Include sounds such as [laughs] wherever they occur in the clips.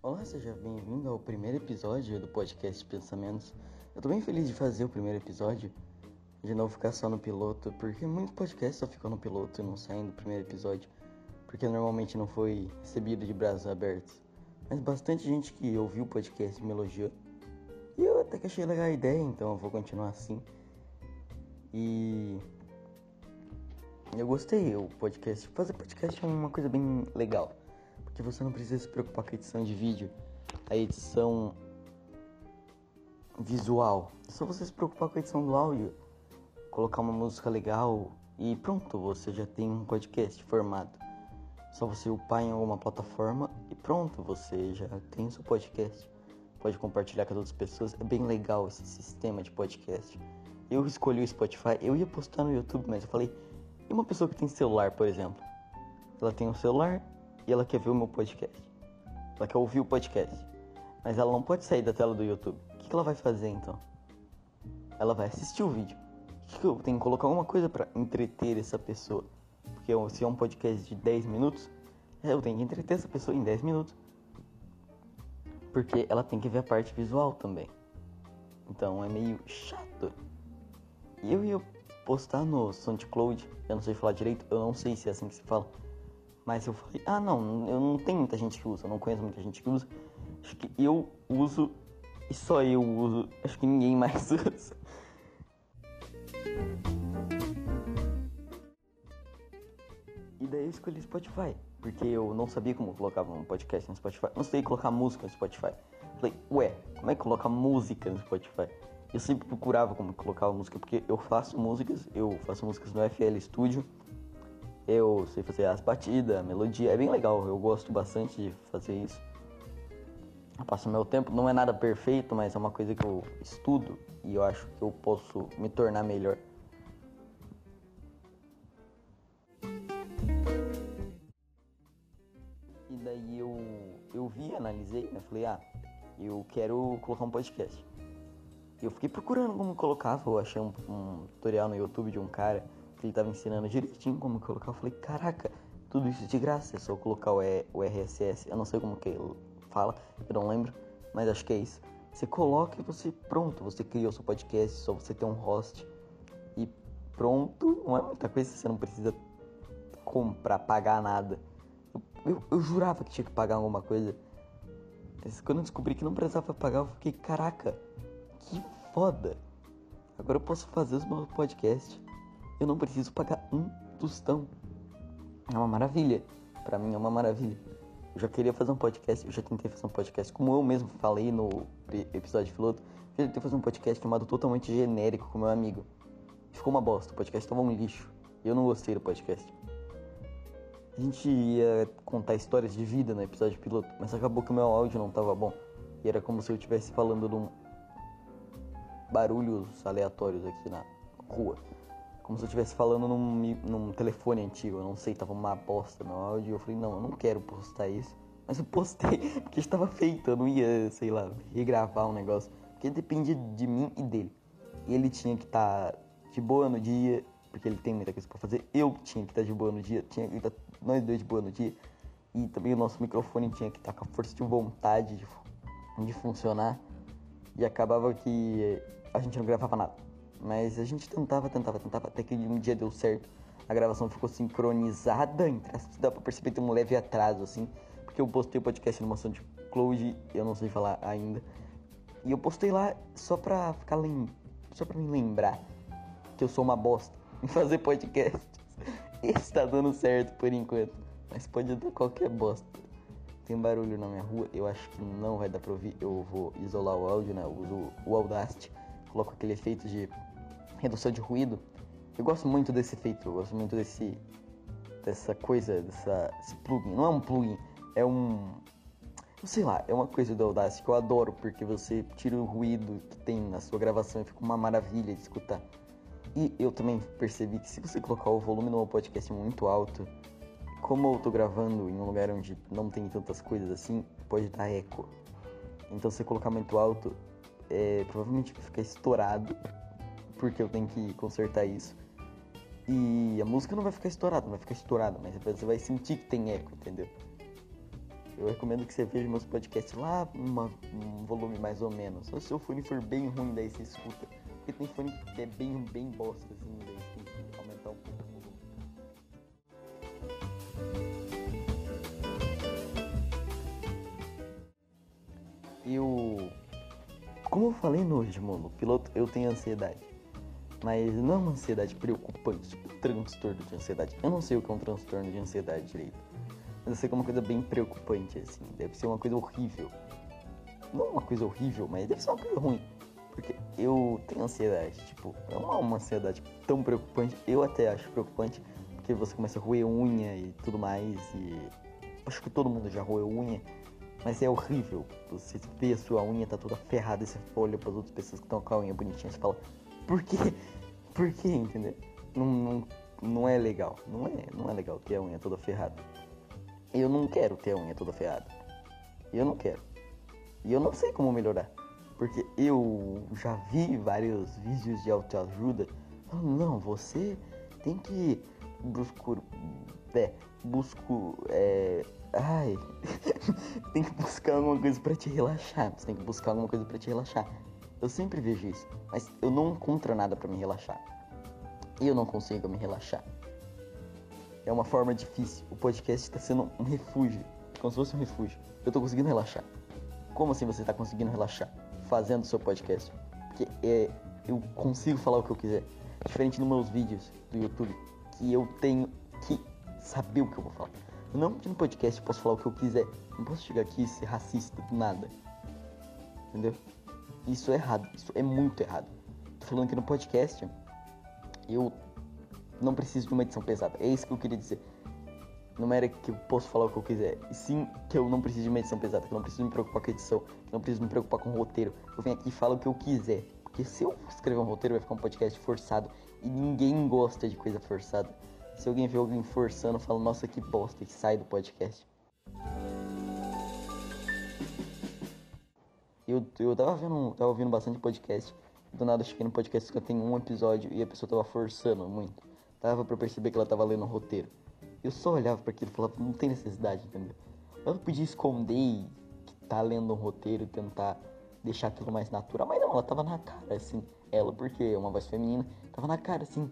Olá, seja bem-vindo ao primeiro episódio do podcast Pensamentos. Eu tô bem feliz de fazer o primeiro episódio, de não ficar só no piloto, porque muitos podcasts só ficam no piloto e não saem do primeiro episódio, porque normalmente não foi recebido de braços abertos. Mas bastante gente que ouviu o podcast me elogiou. E eu até que achei legal a ideia, então eu vou continuar assim. E eu gostei, o podcast. Fazer podcast é uma coisa bem legal que você não precisa se preocupar com a edição de vídeo, a edição visual. É só você se preocupar com a edição do áudio, colocar uma música legal e pronto, você já tem um podcast formado. Só você upar em alguma plataforma e pronto, você já tem seu podcast. Pode compartilhar com outras pessoas. É bem legal esse sistema de podcast. Eu escolhi o Spotify, eu ia postar no YouTube, mas eu falei, e uma pessoa que tem celular, por exemplo? Ela tem um celular, e ela quer ver o meu podcast. Ela quer ouvir o podcast. Mas ela não pode sair da tela do YouTube. O que ela vai fazer então? Ela vai assistir o vídeo. Eu tenho que colocar alguma coisa para entreter essa pessoa? Porque se é um podcast de 10 minutos, eu tenho que entreter essa pessoa em 10 minutos. Porque ela tem que ver a parte visual também. Então é meio chato. E eu ia postar no SoundCloud, eu não sei falar direito, eu não sei se é assim que se fala mas eu falei, ah não, eu não tenho muita gente que usa, eu não conheço muita gente que usa. Acho que eu uso e só eu uso, acho que ninguém [laughs] mais usa. E daí eu escolhi Spotify, porque eu não sabia como colocava um podcast no Spotify. Não sei colocar música no Spotify. Falei, ué, como é que coloca música no Spotify? Eu sempre procurava como colocar música, porque eu faço músicas, eu faço músicas no FL Studio eu sei fazer as batidas, a melodia, é bem legal, eu gosto bastante de fazer isso. Eu passo meu tempo, não é nada perfeito, mas é uma coisa que eu estudo e eu acho que eu posso me tornar melhor. E daí eu, eu vi, analisei, né? Falei, ah, eu quero colocar um podcast. Eu fiquei procurando como colocava, eu achei um, um tutorial no YouTube de um cara que ele tava ensinando direitinho como colocar. Eu falei, caraca, tudo isso de graça, é só colocar o, o RSS. Eu não sei como que ele fala, eu não lembro, mas acho que é isso. Você coloca e você, pronto, você criou seu podcast, só você tem um host e pronto. Não é muita coisa, você não precisa comprar, pagar nada. Eu, eu, eu jurava que tinha que pagar alguma coisa. Mas quando eu descobri que não precisava pagar, eu fiquei, caraca, que foda. Agora eu posso fazer os meus podcasts eu não preciso pagar um tostão. É uma maravilha. Para mim é uma maravilha. Eu já queria fazer um podcast, eu já tentei fazer um podcast, como eu mesmo falei no episódio piloto, eu tentei fazer um podcast chamado totalmente genérico com meu amigo. Ficou uma bosta, o podcast estava um lixo. Eu não gostei do podcast. A gente ia contar histórias de vida no episódio piloto, mas acabou que o meu áudio não estava bom. E era como se eu estivesse falando de um barulhos aleatórios aqui na rua. Como se eu estivesse falando num, num telefone antigo. Eu não sei, tava uma bosta no áudio. Eu falei, não, eu não quero postar isso. Mas eu postei [laughs] porque estava feito. Eu não ia, sei lá, regravar um negócio. Porque dependia de mim e dele. Ele tinha que estar tá de boa no dia, porque ele tem muita coisa pra fazer. Eu tinha que estar tá de boa no dia. Tinha que estar tá, nós dois de boa no dia. E também o nosso microfone tinha que estar tá com a força de vontade de, de funcionar. E acabava que a gente não gravava nada. Mas a gente tentava, tentava, tentava, até que um dia deu certo. A gravação ficou sincronizada, dá pra perceber tem um leve atraso, assim. Porque eu postei o podcast no de Cloud, eu não sei falar ainda. E eu postei lá só pra ficar lem... só pra me lembrar que eu sou uma bosta [laughs] em fazer podcasts. Esse tá dando certo por enquanto. Mas pode dar qualquer bosta. Tem barulho na minha rua, eu acho que não vai dar pra ouvir. Eu vou isolar o áudio, né? Eu uso o Audacity, coloco aquele efeito de redução de ruído. Eu gosto muito desse efeito, eu gosto muito desse dessa coisa, dessa plugin. Não é um plugin, é um sei lá, é uma coisa do Audacity que eu adoro porque você tira o ruído que tem na sua gravação e fica uma maravilha de escutar. E eu também percebi que se você colocar o volume no podcast muito alto, como eu tô gravando em um lugar onde não tem tantas coisas assim, pode dar eco. Então se você colocar muito alto, é, provavelmente vai ficar estourado porque eu tenho que consertar isso. E a música não vai ficar estourada, não vai ficar estourada, mas você vai sentir que tem eco, entendeu? Eu recomendo que você veja meus podcasts lá, uma, um volume mais ou menos. Se o fone for bem ruim, daí você escuta. Porque tem fone que é bem, bem bosta, assim, daí você tem que aumentar um pouco o volume. Eu. Como eu falei no último piloto, eu tenho ansiedade. Mas não é uma ansiedade preocupante, tipo transtorno de ansiedade. Eu não sei o que é um transtorno de ansiedade direito. Mas eu sei que é uma coisa bem preocupante, assim. Deve ser uma coisa horrível. Não uma coisa horrível, mas deve ser uma coisa ruim. Porque eu tenho ansiedade, tipo, não é uma ansiedade tão preocupante. Eu até acho preocupante, porque você começa a roer unha e tudo mais. E acho que todo mundo já roeu unha. Mas é horrível. Você vê a sua unha tá toda ferrada e você olha para as outras pessoas que estão com a unha bonitinha e fala, por quê? [laughs] Por quê? Entendeu? Não, não, não é legal. Não é, não é legal ter a unha toda ferrada. Eu não quero ter a unha toda ferrada. Eu não quero. E eu não sei como melhorar. Porque eu já vi vários vídeos de autoajuda. Não, você tem que buscar. É, busco. É, ai. [laughs] tem que buscar alguma coisa para te relaxar. Você tem que buscar alguma coisa para te relaxar. Eu sempre vejo isso, mas eu não encontro nada para me relaxar. Eu não consigo me relaxar. É uma forma difícil. O podcast está sendo um refúgio, como se fosse um refúgio. Eu tô conseguindo relaxar. Como assim você está conseguindo relaxar? Fazendo seu podcast. Porque é, eu consigo falar o que eu quiser. Diferente nos meus vídeos do YouTube, que eu tenho que saber o que eu vou falar. Não no podcast eu posso falar o que eu quiser. Não posso chegar aqui e ser racista do nada. Entendeu? Isso é errado. Isso é muito errado. Tô falando que no podcast eu não preciso de uma edição pesada. É isso que eu queria dizer. Não era que eu posso falar o que eu quiser, e sim que eu não preciso de uma edição pesada, que eu não preciso me preocupar com a edição, que eu não preciso me preocupar com o roteiro. Eu venho aqui e falo o que eu quiser. Porque se eu escrever um roteiro, vai ficar um podcast forçado. E ninguém gosta de coisa forçada. Se alguém vê alguém forçando, fala, nossa, que bosta, e sai do podcast. Eu, eu tava vendo, tava ouvindo bastante podcast. Do nada eu cheguei no podcast que tem um episódio e a pessoa tava forçando muito. Tava pra perceber que ela tava lendo o roteiro. Eu só olhava para aquilo e falava, não tem necessidade, entendeu? Eu podia esconder e tá lendo um roteiro e tentar deixar aquilo mais natural, mas não, ela tava na cara, assim, ela, porque é uma voz feminina, tava na cara, assim,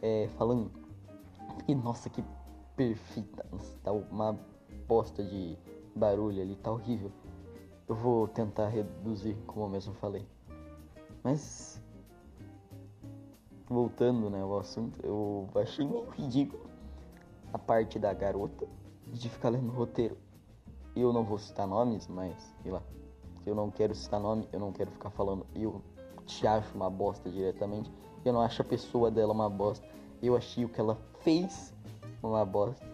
é, falando. E nossa, que perfeita, tá uma bosta de barulho ali, tá horrível. Eu vou tentar reduzir, como eu mesmo falei. Mas voltando né, ao assunto, eu achei meio ridículo a parte da garota de ficar lendo roteiro. Eu não vou citar nomes, mas sei lá. Eu não quero citar nome, eu não quero ficar falando eu te acho uma bosta diretamente. Eu não acho a pessoa dela uma bosta. Eu achei o que ela fez uma bosta.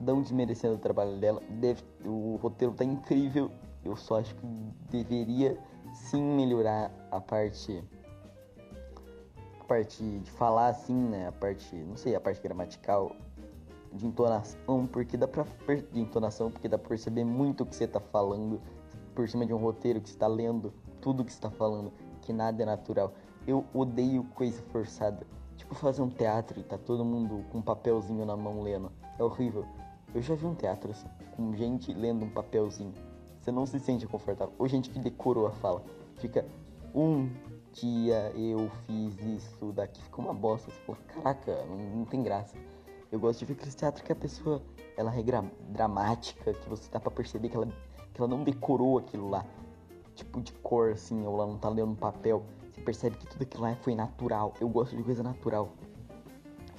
Não desmerecendo o trabalho dela. Deve, o roteiro tá incrível. Eu só acho que deveria sim melhorar a parte a parte de falar assim, né? A parte, não sei, a parte gramatical de entonação, porque dá pra de entonação, porque dá pra perceber muito o que você tá falando por cima de um roteiro que você tá lendo, tudo que você tá falando, que nada é natural. Eu odeio coisa forçada. Tipo fazer um teatro e tá todo mundo com um papelzinho na mão lendo. É horrível. Eu já vi um teatro assim, com gente lendo um papelzinho. Você não se sente confortável. Ou gente que decorou a fala. Fica um dia eu fiz isso daqui. Fica uma bosta. Você fala, caraca, não, não tem graça. Eu gosto de ver aquele teatro que a pessoa ela é dramática, que você dá pra perceber que ela, que ela não decorou aquilo lá. Tipo de cor, assim, ou ela não tá lendo um papel. Você percebe que tudo aquilo lá foi natural. Eu gosto de coisa natural.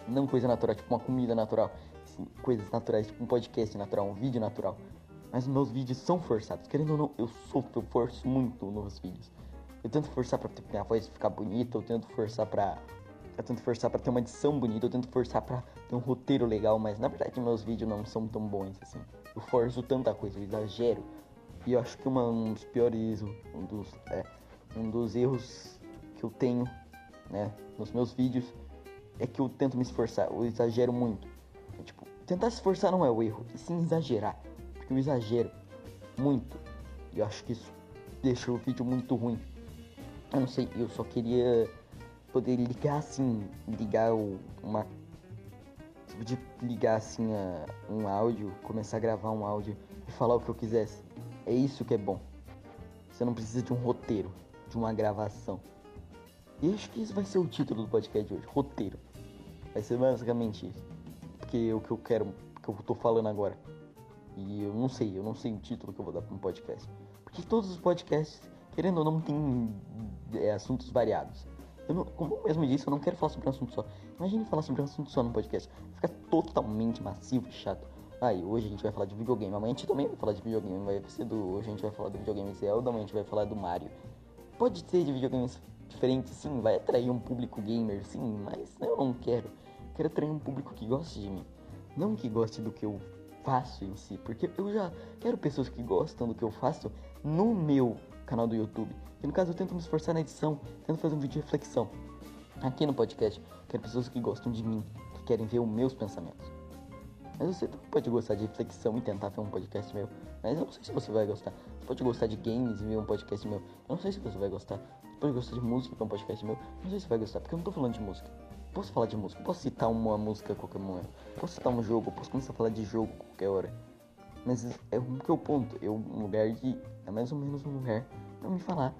Não coisa natural, tipo uma comida natural. Assim, coisas naturais, tipo um podcast natural, um vídeo natural. Mas meus vídeos são forçados. Querendo ou não, eu sofro, eu forço muito nos vídeos. Eu tento forçar pra minha voz ficar bonita, eu tento forçar pra eu tento forçar para ter uma edição bonita, eu tento forçar para ter um roteiro legal, mas na verdade meus vídeos não são tão bons assim. Eu forço tanta coisa, eu exagero. E eu acho que uma, um dos piores, um dos, é, um dos erros que eu tenho, né, nos meus vídeos é que eu tento me esforçar, eu exagero muito. É, tipo, tentar se esforçar não é o erro, e sim exagerar. Eu exagero muito. Eu acho que isso deixa o vídeo muito ruim. Eu não sei, eu só queria poder ligar assim, ligar o, uma tipo de ligar assim a, um áudio, começar a gravar um áudio e falar o que eu quisesse. É isso que é bom. Você não precisa de um roteiro, de uma gravação. E acho que isso vai ser o título do podcast de hoje, roteiro. Vai ser basicamente isso. Porque é o que eu quero, que eu tô falando agora. E eu não sei, eu não sei o título que eu vou dar para um podcast. Porque todos os podcasts, querendo ou não, tem é, assuntos variados. Eu não, como eu mesmo disse, eu não quero falar sobre um assunto só. Imagine falar sobre um assunto só no podcast. Fica totalmente massivo e chato. Aí, ah, hoje a gente vai falar de videogame. Amanhã a gente também vai falar de videogame. Vai ser do. Hoje a gente vai falar do videogame Zelda, amanhã a gente vai falar do Mario. Pode ser de videogames diferentes, sim, vai atrair um público gamer, sim, mas eu não quero. Quero atrair um público que goste de mim. Não que goste do que eu faço em si, porque eu já quero pessoas que gostam do que eu faço no meu canal do YouTube. E no caso eu tento me esforçar na edição, tento fazer um vídeo de reflexão. Aqui no podcast, quero pessoas que gostam de mim, que querem ver os meus pensamentos. Mas você pode gostar de reflexão e tentar ver um podcast meu. Mas eu não sei se você vai gostar. Você pode gostar de games e ver um podcast meu. Eu não sei se você vai gostar. Você pode gostar de música e ver um podcast meu. Eu não sei se você vai gostar, porque eu não tô falando de música. Posso falar de música, posso citar uma música a qualquer momento. Posso citar um jogo, posso começar a falar de jogo a qualquer hora. Mas é o que eu ponto. Eu, um lugar de. É mais ou menos um lugar pra me falar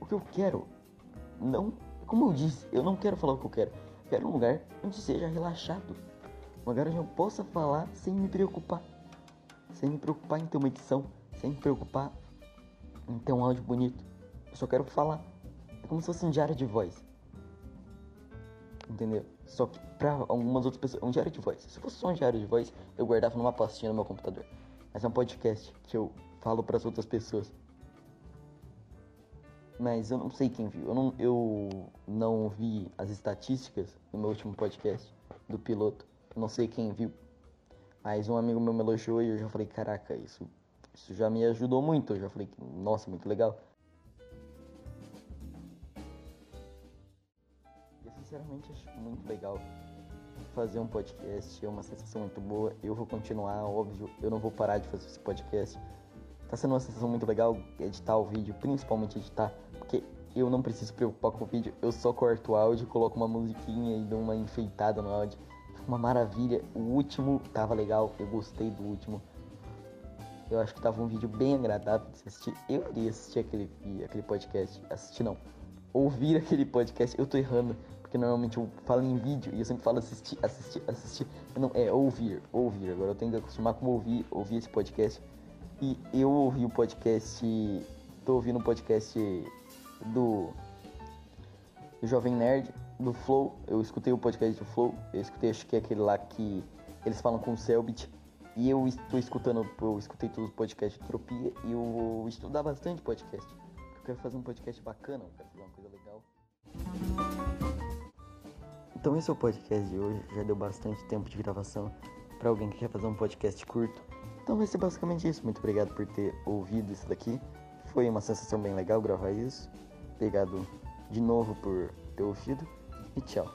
o que eu quero. Não, como eu disse, eu não quero falar o que eu quero. Quero um lugar onde seja relaxado. Um lugar onde eu possa falar sem me preocupar. Sem me preocupar em ter uma edição. Sem me preocupar em ter um áudio bonito. Eu só quero falar. É como se fosse um diário de voz. Entendeu? Só que pra algumas outras pessoas. Um diário de voz. Se fosse só um diário de voz, eu guardava numa pastinha no meu computador. Mas é um podcast que eu falo para as outras pessoas mas eu não sei quem viu. Eu não, eu não vi as estatísticas do meu último podcast do piloto. Eu não sei quem viu. Mas um amigo meu me elogiou e eu já falei, caraca, isso, isso já me ajudou muito. Eu já falei, nossa, muito legal. Sinceramente acho muito legal fazer um podcast, é uma sensação muito boa. Eu vou continuar, óbvio, eu não vou parar de fazer esse podcast. Tá sendo uma sensação muito legal editar o vídeo, principalmente editar, porque eu não preciso preocupar com o vídeo, eu só corto o áudio, coloco uma musiquinha e dou uma enfeitada no áudio. Uma maravilha. O último tava legal, eu gostei do último. Eu acho que tava um vídeo bem agradável de se assistir. Eu iria assistir aquele, aquele podcast. Assistir não. Ouvir [laughs] aquele podcast. Eu tô errando. Porque normalmente eu falo em vídeo e eu sempre falo assistir, assistir, assistir. Não, é ouvir, ouvir. Agora eu tenho que acostumar com ouvir, ouvir esse podcast. E eu ouvi o podcast. Tô ouvindo o podcast do, Jovem Nerd, do Flow. Eu escutei o podcast do Flow. Eu escutei, acho que é aquele lá que eles falam com o Selbit. E eu estou escutando, eu escutei todos os podcasts de Tropia e eu vou estudar bastante podcast. Eu quero fazer um podcast bacana, eu quero fazer uma coisa legal. Então esse é o podcast de hoje. Já deu bastante tempo de gravação para alguém que quer fazer um podcast curto. Então vai ser basicamente isso. Muito obrigado por ter ouvido isso daqui. Foi uma sensação bem legal gravar isso. Obrigado de novo por ter ouvido e tchau.